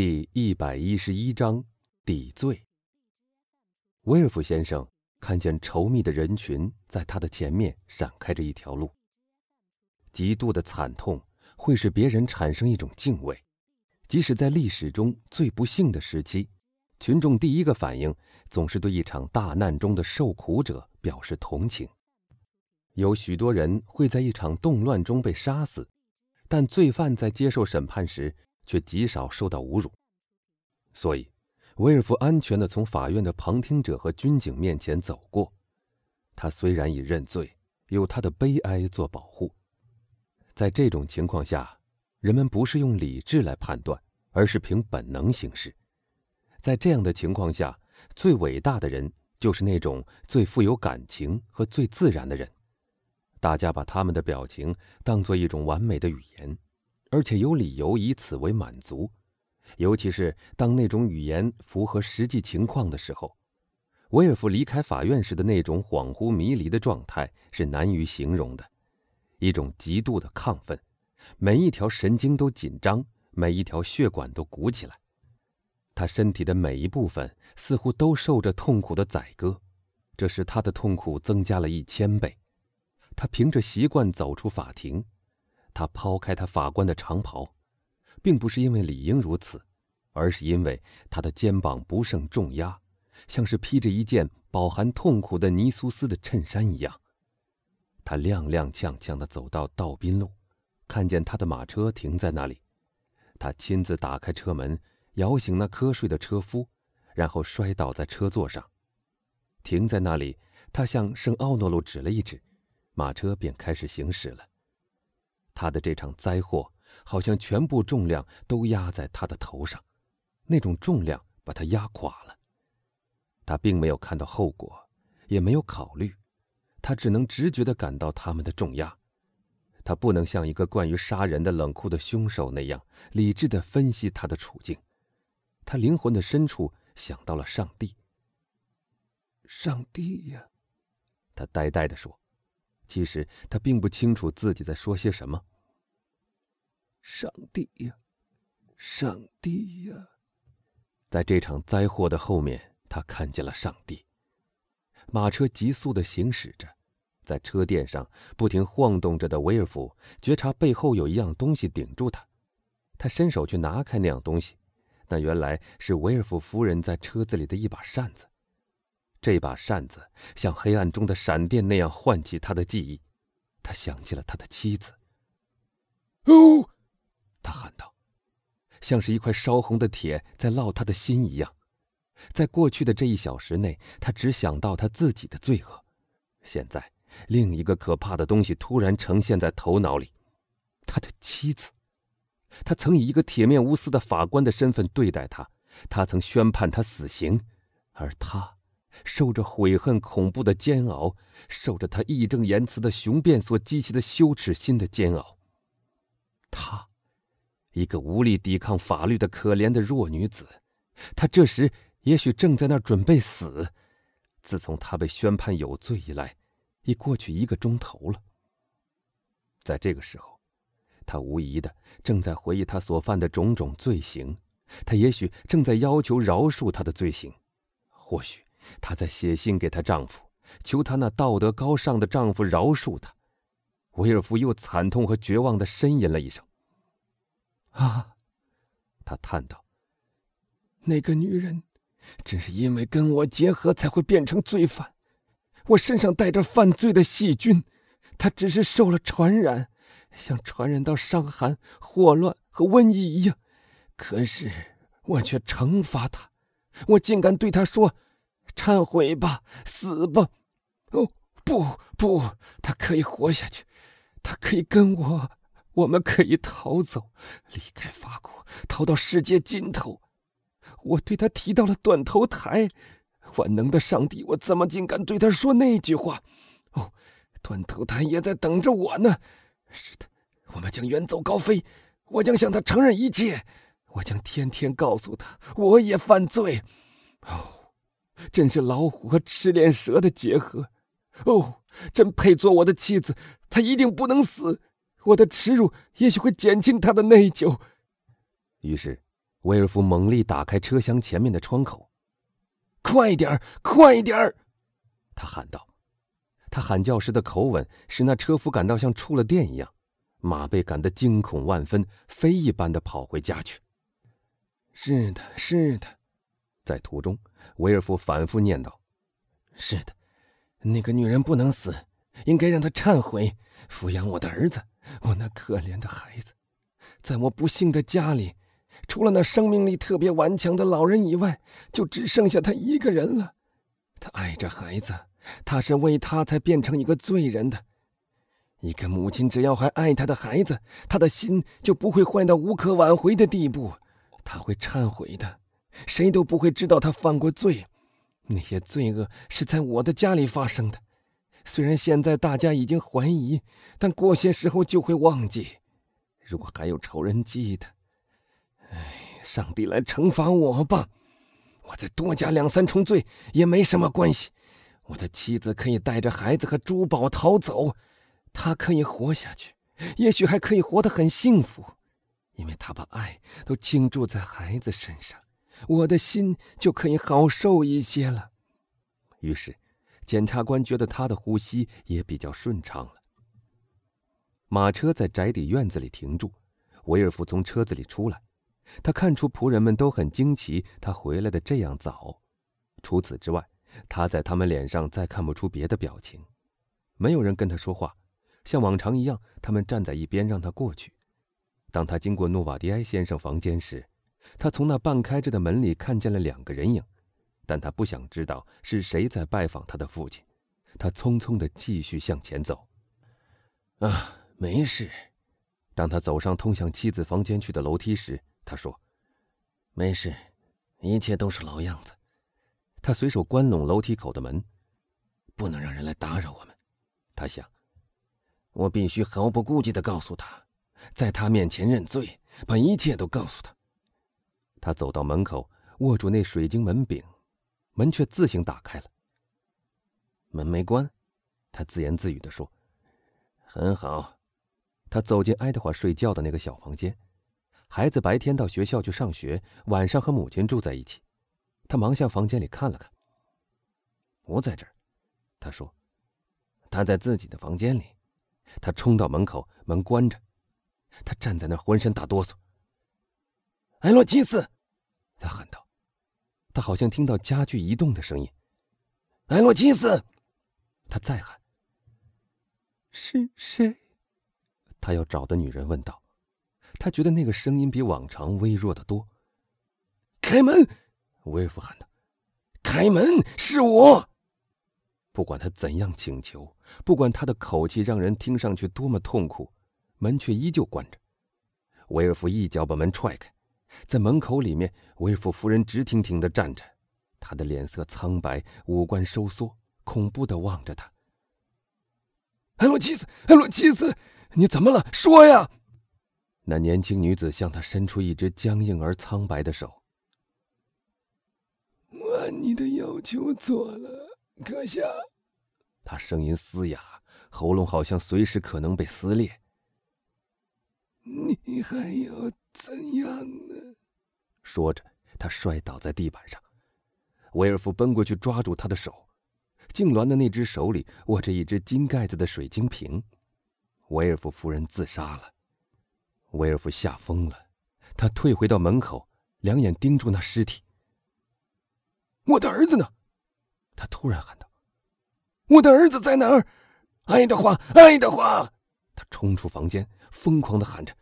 第一百一十一章抵罪。威尔夫先生看见稠密的人群在他的前面闪开着一条路。极度的惨痛会使别人产生一种敬畏，即使在历史中最不幸的时期，群众第一个反应总是对一场大难中的受苦者表示同情。有许多人会在一场动乱中被杀死，但罪犯在接受审判时。却极少受到侮辱，所以威尔夫安全的从法院的旁听者和军警面前走过。他虽然已认罪，有他的悲哀做保护。在这种情况下，人们不是用理智来判断，而是凭本能行事。在这样的情况下，最伟大的人就是那种最富有感情和最自然的人。大家把他们的表情当作一种完美的语言。而且有理由以此为满足，尤其是当那种语言符合实际情况的时候。威尔夫离开法院时的那种恍惚迷离的状态是难于形容的，一种极度的亢奋，每一条神经都紧张，每一条血管都鼓起来，他身体的每一部分似乎都受着痛苦的宰割，这使他的痛苦增加了一千倍。他凭着习惯走出法庭。他抛开他法官的长袍，并不是因为理应如此，而是因为他的肩膀不胜重压，像是披着一件饱含痛苦的尼苏斯的衬衫一样。他踉踉跄跄地走到道宾路，看见他的马车停在那里，他亲自打开车门，摇醒那瞌睡的车夫，然后摔倒在车座上。停在那里，他向圣奥诺路指了一指，马车便开始行驶了。他的这场灾祸好像全部重量都压在他的头上，那种重量把他压垮了。他并没有看到后果，也没有考虑，他只能直觉地感到他们的重压。他不能像一个惯于杀人的冷酷的凶手那样理智地分析他的处境。他灵魂的深处想到了上帝。上帝呀，他呆呆地说。其实他并不清楚自己在说些什么。上帝呀，上帝呀！在这场灾祸的后面，他看见了上帝。马车急速的行驶着，在车垫上不停晃动着的威尔夫觉察背后有一样东西顶住他，他伸手去拿开那样东西，那原来是威尔夫夫人在车子里的一把扇子。这把扇子像黑暗中的闪电那样唤起他的记忆，他想起了他的妻子。哦，他喊道，像是一块烧红的铁在烙他的心一样。在过去的这一小时内，他只想到他自己的罪恶。现在，另一个可怕的东西突然呈现在头脑里：他的妻子。他曾以一个铁面无私的法官的身份对待他，他曾宣判他死刑，而他。受着悔恨、恐怖的煎熬，受着他义正言辞的雄辩所激起的羞耻心的煎熬。他，一个无力抵抗法律的可怜的弱女子，她这时也许正在那儿准备死。自从她被宣判有罪以来，已过去一个钟头了。在这个时候，她无疑的正在回忆她所犯的种种罪行，她也许正在要求饶恕她的罪行，或许。她在写信给她丈夫，求她那道德高尚的丈夫饶恕她。威尔夫又惨痛和绝望的呻吟了一声。啊，他叹道：“那个女人，正是因为跟我结合，才会变成罪犯。我身上带着犯罪的细菌，她只是受了传染，像传染到伤寒、霍乱和瘟疫一样。可是我却惩罚她，我竟敢对她说。”忏悔吧，死吧！哦，不不，她可以活下去，她可以跟我，我们可以逃走，离开法国，逃到世界尽头。我对他提到了断头台，万能的上帝，我怎么竟敢对他说那句话？哦，断头台也在等着我呢。是的，我们将远走高飞，我将向他承认一切，我将天天告诉他，我也犯罪。哦。真是老虎和赤练蛇的结合，哦，真配做我的妻子。她一定不能死，我的耻辱也许会减轻他的内疚。于是，威尔夫猛力打开车厢前面的窗口。“快点儿，快点儿！”他喊道。他喊叫时的口吻使那车夫感到像触了电一样，马被赶得惊恐万分，飞一般的跑回家去。是的，是的，在途中，威尔夫反复念叨：“是的，那个女人不能死，应该让她忏悔，抚养我的儿子，我那可怜的孩子。在我不幸的家里，除了那生命力特别顽强的老人以外，就只剩下他一个人了。他爱着孩子。”他是为他才变成一个罪人的。一个母亲只要还爱他的孩子，他的心就不会坏到无可挽回的地步。他会忏悔的，谁都不会知道他犯过罪。那些罪恶是在我的家里发生的，虽然现在大家已经怀疑，但过些时候就会忘记。如果还有仇人记得，哎，上帝来惩罚我吧！我再多加两三重罪也没什么关系。我的妻子可以带着孩子和珠宝逃走，她可以活下去，也许还可以活得很幸福，因为她把爱都倾注在孩子身上，我的心就可以好受一些了。于是，检察官觉得他的呼吸也比较顺畅了。马车在宅邸院子里停住，维尔夫从车子里出来，他看出仆人们都很惊奇他回来的这样早。除此之外。他在他们脸上再看不出别的表情，没有人跟他说话，像往常一样，他们站在一边让他过去。当他经过诺瓦迪埃先生房间时，他从那半开着的门里看见了两个人影，但他不想知道是谁在拜访他的父亲。他匆匆地继续向前走。啊，没事。当他走上通向妻子房间去的楼梯时，他说：“没事，一切都是老样子。”他随手关拢楼梯口的门，不能让人来打扰我们。他想，我必须毫不顾忌的告诉他，在他面前认罪，把一切都告诉他。他走到门口，握住那水晶门柄，门却自行打开了。门没关，他自言自语的说：“很好。”他走进爱德华睡觉的那个小房间。孩子白天到学校去上学，晚上和母亲住在一起。他忙向房间里看了看。不在这儿，他说：“他在自己的房间里。”他冲到门口，门关着。他站在那儿，浑身打哆嗦。“艾洛基斯！”他喊道。他好像听到家具移动的声音。“埃洛基斯！”他再喊。“是谁？”他要找的女人问道。他觉得那个声音比往常微弱的多。“开门！”威尔夫喊道：“开门，是我。”不管他怎样请求，不管他的口气让人听上去多么痛苦，门却依旧关着。威尔夫一脚把门踹开，在门口里面，威尔夫夫人直挺挺的站着，她的脸色苍白，五官收缩，恐怖的望着他。“艾洛基斯，艾洛基斯，你怎么了？说呀！”那年轻女子向他伸出一只僵硬而苍白的手。我按你的要求做了，阁下。他声音嘶哑，喉咙好像随时可能被撕裂。你还要怎样？说着，他摔倒在地板上。威尔夫奔过去抓住他的手，痉挛的那只手里握着一只金盖子的水晶瓶。威尔夫夫人自杀了。威尔夫吓疯了，他退回到门口，两眼盯住那尸体。我的儿子呢？他突然喊道：“我的儿子在哪儿？”爱德华，爱德华！他冲出房间，疯狂的喊着：“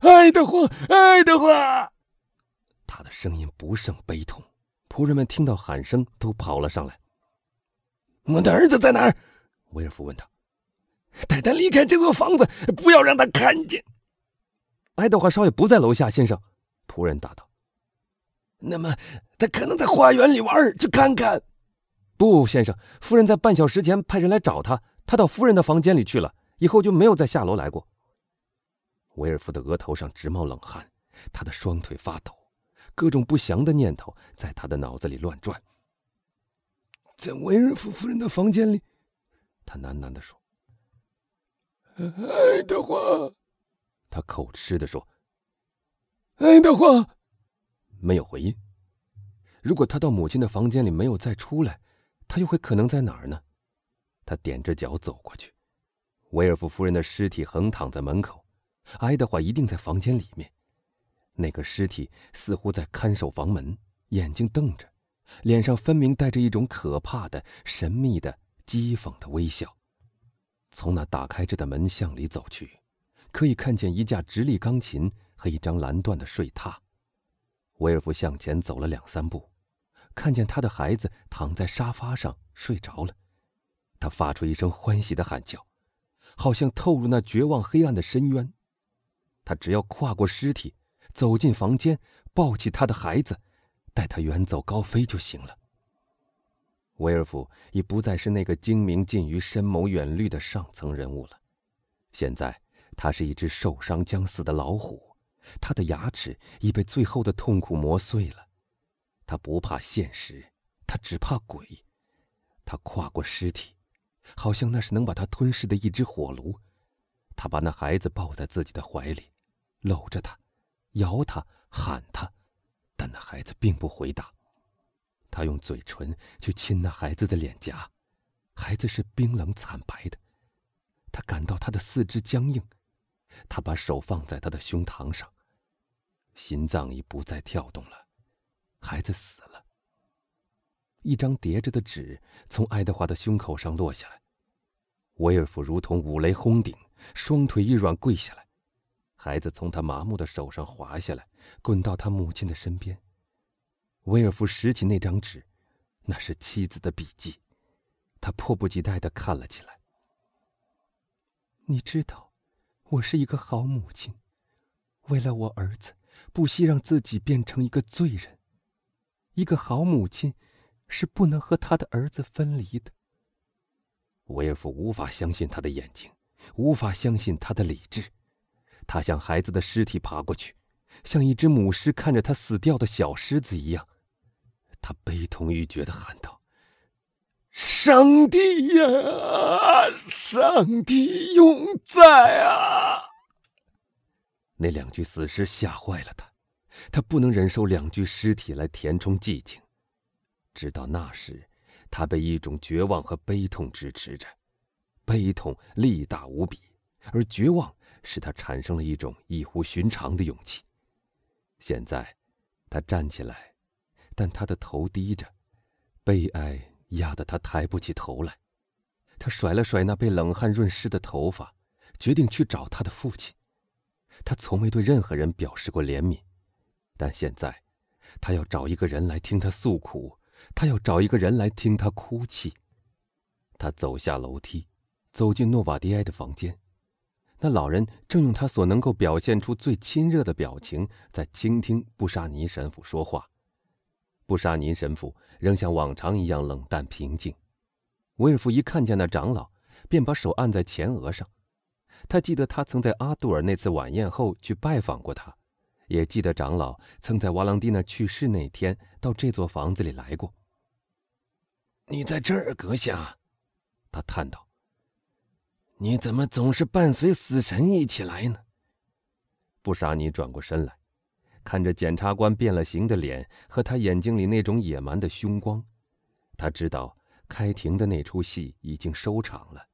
爱德华，爱德华！”他的声音不胜悲痛。仆人们听到喊声，都跑了上来。“我的儿子在哪儿？”威尔夫问他。“带他离开这座房子，不要让他看见。”爱德华少爷不在楼下，先生。”仆人答道。那么，他可能在花园里玩，去看看。不，先生，夫人在半小时前派人来找他，他到夫人的房间里去了，以后就没有再下楼来过。威尔夫的额头上直冒冷汗，他的双腿发抖，各种不祥的念头在他的脑子里乱转。在威尔夫夫人的房间里，他喃喃地说：“爱德华。”他口吃地说：“爱德华。”没有回应。如果他到母亲的房间里没有再出来，他又会可能在哪儿呢？他踮着脚走过去，威尔夫夫人的尸体横躺在门口，爱德华一定在房间里面。那个尸体似乎在看守房门，眼睛瞪着，脸上分明带着一种可怕的、神秘的、讥讽的微笑。从那打开着的门向里走去，可以看见一架直立钢琴和一张蓝缎的睡榻。威尔夫向前走了两三步。看见他的孩子躺在沙发上睡着了，他发出一声欢喜的喊叫，好像透入那绝望黑暗的深渊。他只要跨过尸体，走进房间，抱起他的孩子，带他远走高飞就行了。威尔夫已不再是那个精明近于深谋远虑的上层人物了，现在他是一只受伤将死的老虎，他的牙齿已被最后的痛苦磨碎了。他不怕现实，他只怕鬼。他跨过尸体，好像那是能把他吞噬的一只火炉。他把那孩子抱在自己的怀里，搂着他，摇他，喊他，但那孩子并不回答。他用嘴唇去亲那孩子的脸颊，孩子是冰冷惨白的。他感到他的四肢僵硬，他把手放在他的胸膛上，心脏已不再跳动了。孩子死了。一张叠着的纸从爱德华的胸口上落下来，威尔夫如同五雷轰顶，双腿一软跪下来。孩子从他麻木的手上滑下来，滚到他母亲的身边。威尔夫拾起那张纸，那是妻子的笔记，他迫不及待的看了起来。你知道，我是一个好母亲，为了我儿子，不惜让自己变成一个罪人。一个好母亲，是不能和他的儿子分离的。威尔夫无法相信他的眼睛，无法相信他的理智。他向孩子的尸体爬过去，像一只母狮看着他死掉的小狮子一样。他悲痛欲绝的喊道：“上帝呀，上帝永在啊！”那两具死尸吓坏了他。他不能忍受两具尸体来填充寂静，直到那时，他被一种绝望和悲痛支持着，悲痛力大无比，而绝望使他产生了一种异乎寻常的勇气。现在，他站起来，但他的头低着，悲哀压得他抬不起头来。他甩了甩那被冷汗润湿的头发，决定去找他的父亲。他从未对任何人表示过怜悯。但现在，他要找一个人来听他诉苦，他要找一个人来听他哭泣。他走下楼梯，走进诺瓦迪埃的房间。那老人正用他所能够表现出最亲热的表情，在倾听布沙尼神父说话。布沙尼神父仍像往常一样冷淡平静。威尔夫一看见那长老，便把手按在前额上。他记得他曾在阿杜尔那次晚宴后去拜访过他。也记得长老曾在瓦朗蒂娜去世那天到这座房子里来过。你在这儿，阁下，他叹道。你怎么总是伴随死神一起来呢？布沙尼转过身来，看着检察官变了形的脸和他眼睛里那种野蛮的凶光，他知道开庭的那出戏已经收场了，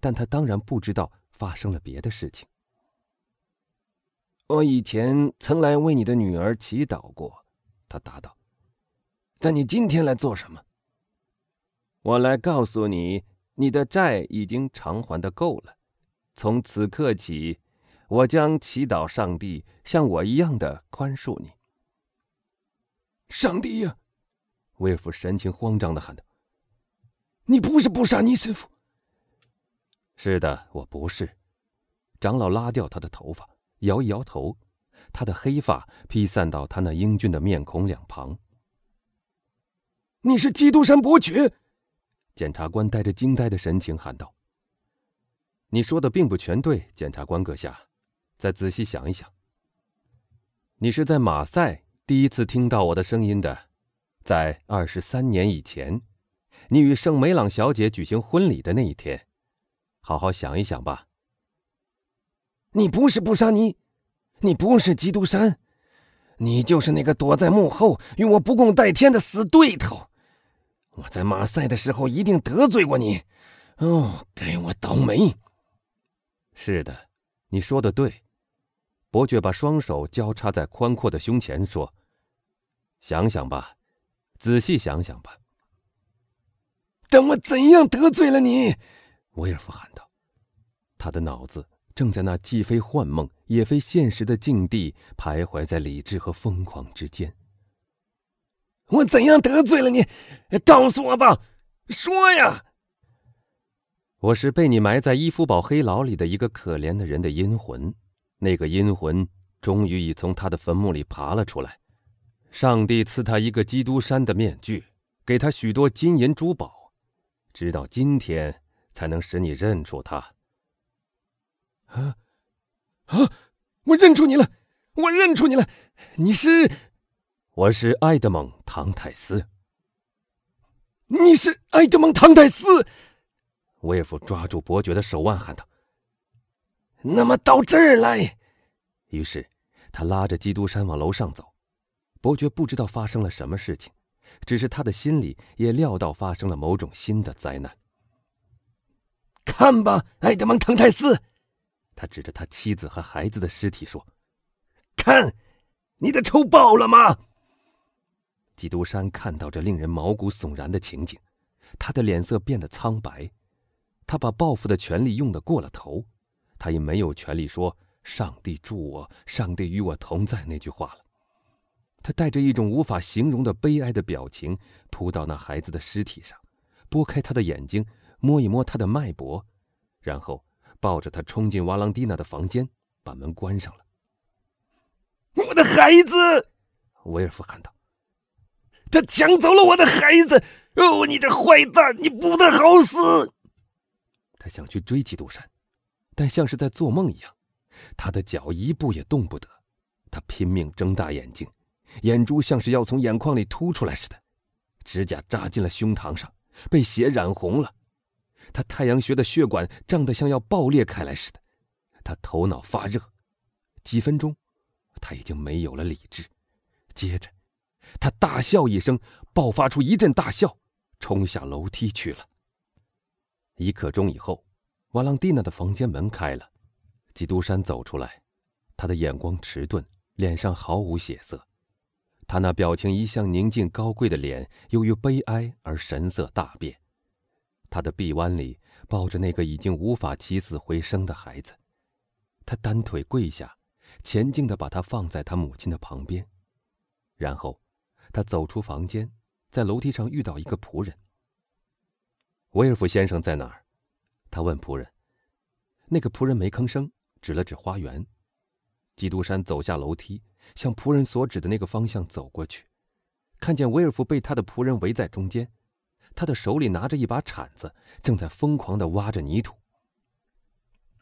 但他当然不知道发生了别的事情。我以前曾来为你的女儿祈祷过，他答道。但你今天来做什么？我来告诉你，你的债已经偿还的够了。从此刻起，我将祈祷上帝像我一样的宽恕你。上帝呀！威尔夫神情慌张的喊道：“你不是不杀尼神父？”是的，我不是。长老拉掉他的头发。摇一摇头，他的黑发披散到他那英俊的面孔两旁。你是基督山伯爵，检察官带着惊呆的神情喊道：“你说的并不全对，检察官阁下，再仔细想一想。你是在马赛第一次听到我的声音的，在二十三年以前，你与圣梅朗小姐举行婚礼的那一天，好好想一想吧。”你不是布沙尼，你不是基督山，你就是那个躲在幕后与我不共戴天的死对头。我在马赛的时候一定得罪过你。哦，该我倒霉。是的，你说的对。伯爵把双手交叉在宽阔的胸前，说：“想想吧，仔细想想吧。”但我怎样得罪了你？威尔夫喊道。他的脑子正在那既非幻梦也非现实的境地徘徊在理智和疯狂之间。我怎样得罪了你？告诉我吧，说呀！我是被你埋在伊夫堡黑牢里的一个可怜的人的阴魂，那个阴魂终于已从他的坟墓里爬了出来。上帝赐他一个基督山的面具，给他许多金银珠宝，直到今天才能使你认出他。啊，啊！我认出你了，我认出你了，你是，我是埃德蒙·唐泰斯。你是埃德蒙·唐泰斯。威尔夫抓住伯爵的手腕，喊道：“那么到这儿来。”于是他拉着基督山往楼上走。伯爵不知道发生了什么事情，只是他的心里也料到发生了某种新的灾难。看吧，埃德蒙·唐泰斯，他指着他妻子和孩子的尸体说：“看，你的仇报了吗？”基督山看到这令人毛骨悚然的情景，他的脸色变得苍白。他把报复的权利用得过了头，他也没有权利说“上帝助我，上帝与我同在”那句话了。他带着一种无法形容的悲哀的表情，扑到那孩子的尸体上，拨开他的眼睛，摸一摸他的脉搏，然后抱着他冲进瓦朗蒂娜的房间，把门关上了。我的孩子，威尔夫喊道：“他抢走了我的孩子！哦，你这坏蛋，你不得好死！”他想去追基督山，但像是在做梦一样，他的脚一步也动不得。他拼命睁大眼睛，眼珠像是要从眼眶里凸出来似的，指甲扎进了胸膛上，被血染红了。他太阳穴的血管胀得像要爆裂开来似的，他头脑发热。几分钟，他已经没有了理智。接着，他大笑一声，爆发出一阵大笑，冲下楼梯去了。一刻钟以后，瓦朗蒂娜的房间门开了，基督山走出来，他的眼光迟钝，脸上毫无血色，他那表情一向宁静高贵的脸，由于悲哀而神色大变。他的臂弯里抱着那个已经无法起死回生的孩子，他单腿跪下，前进的把他放在他母亲的旁边，然后，他走出房间，在楼梯上遇到一个仆人。威尔夫先生在哪儿？他问仆人。那个仆人没吭声，指了指花园。基督山走下楼梯，向仆人所指的那个方向走过去，看见威尔夫被他的仆人围在中间，他的手里拿着一把铲子，正在疯狂的挖着泥土。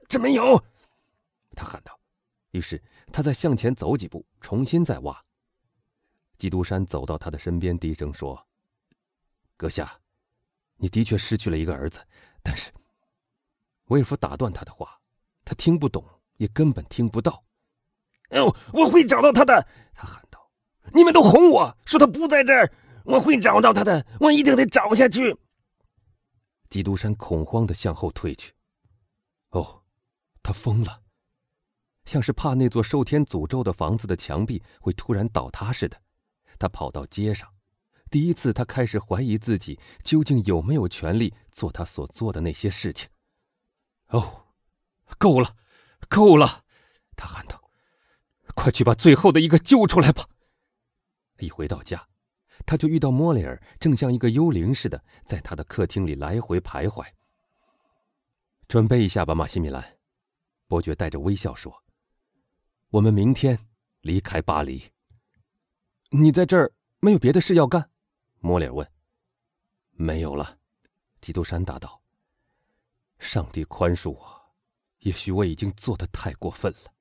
这没有，他喊道。于是他再向前走几步，重新再挖。基督山走到他的身边，低声说：“阁下。”你的确失去了一个儿子，但是，威尔夫打断他的话，他听不懂，也根本听不到。哦，我会找到他的！他喊道：“你们都哄我说他不在这儿，我会找到他的，我一定得找下去。”基督山恐慌的向后退去。哦，他疯了，像是怕那座受天诅咒的房子的墙壁会突然倒塌似的。他跑到街上。第一次，他开始怀疑自己究竟有没有权利做他所做的那些事情。哦，够了，够了！他喊道：“快去把最后的一个救出来吧！”一回到家，他就遇到莫雷尔，正像一个幽灵似的在他的客厅里来回徘徊。准备一下吧，马西米兰，伯爵带着微笑说：“我们明天离开巴黎。你在这儿没有别的事要干？”莫里尔问：“没有了。”基督山答道：“上帝宽恕我，也许我已经做的太过分了。”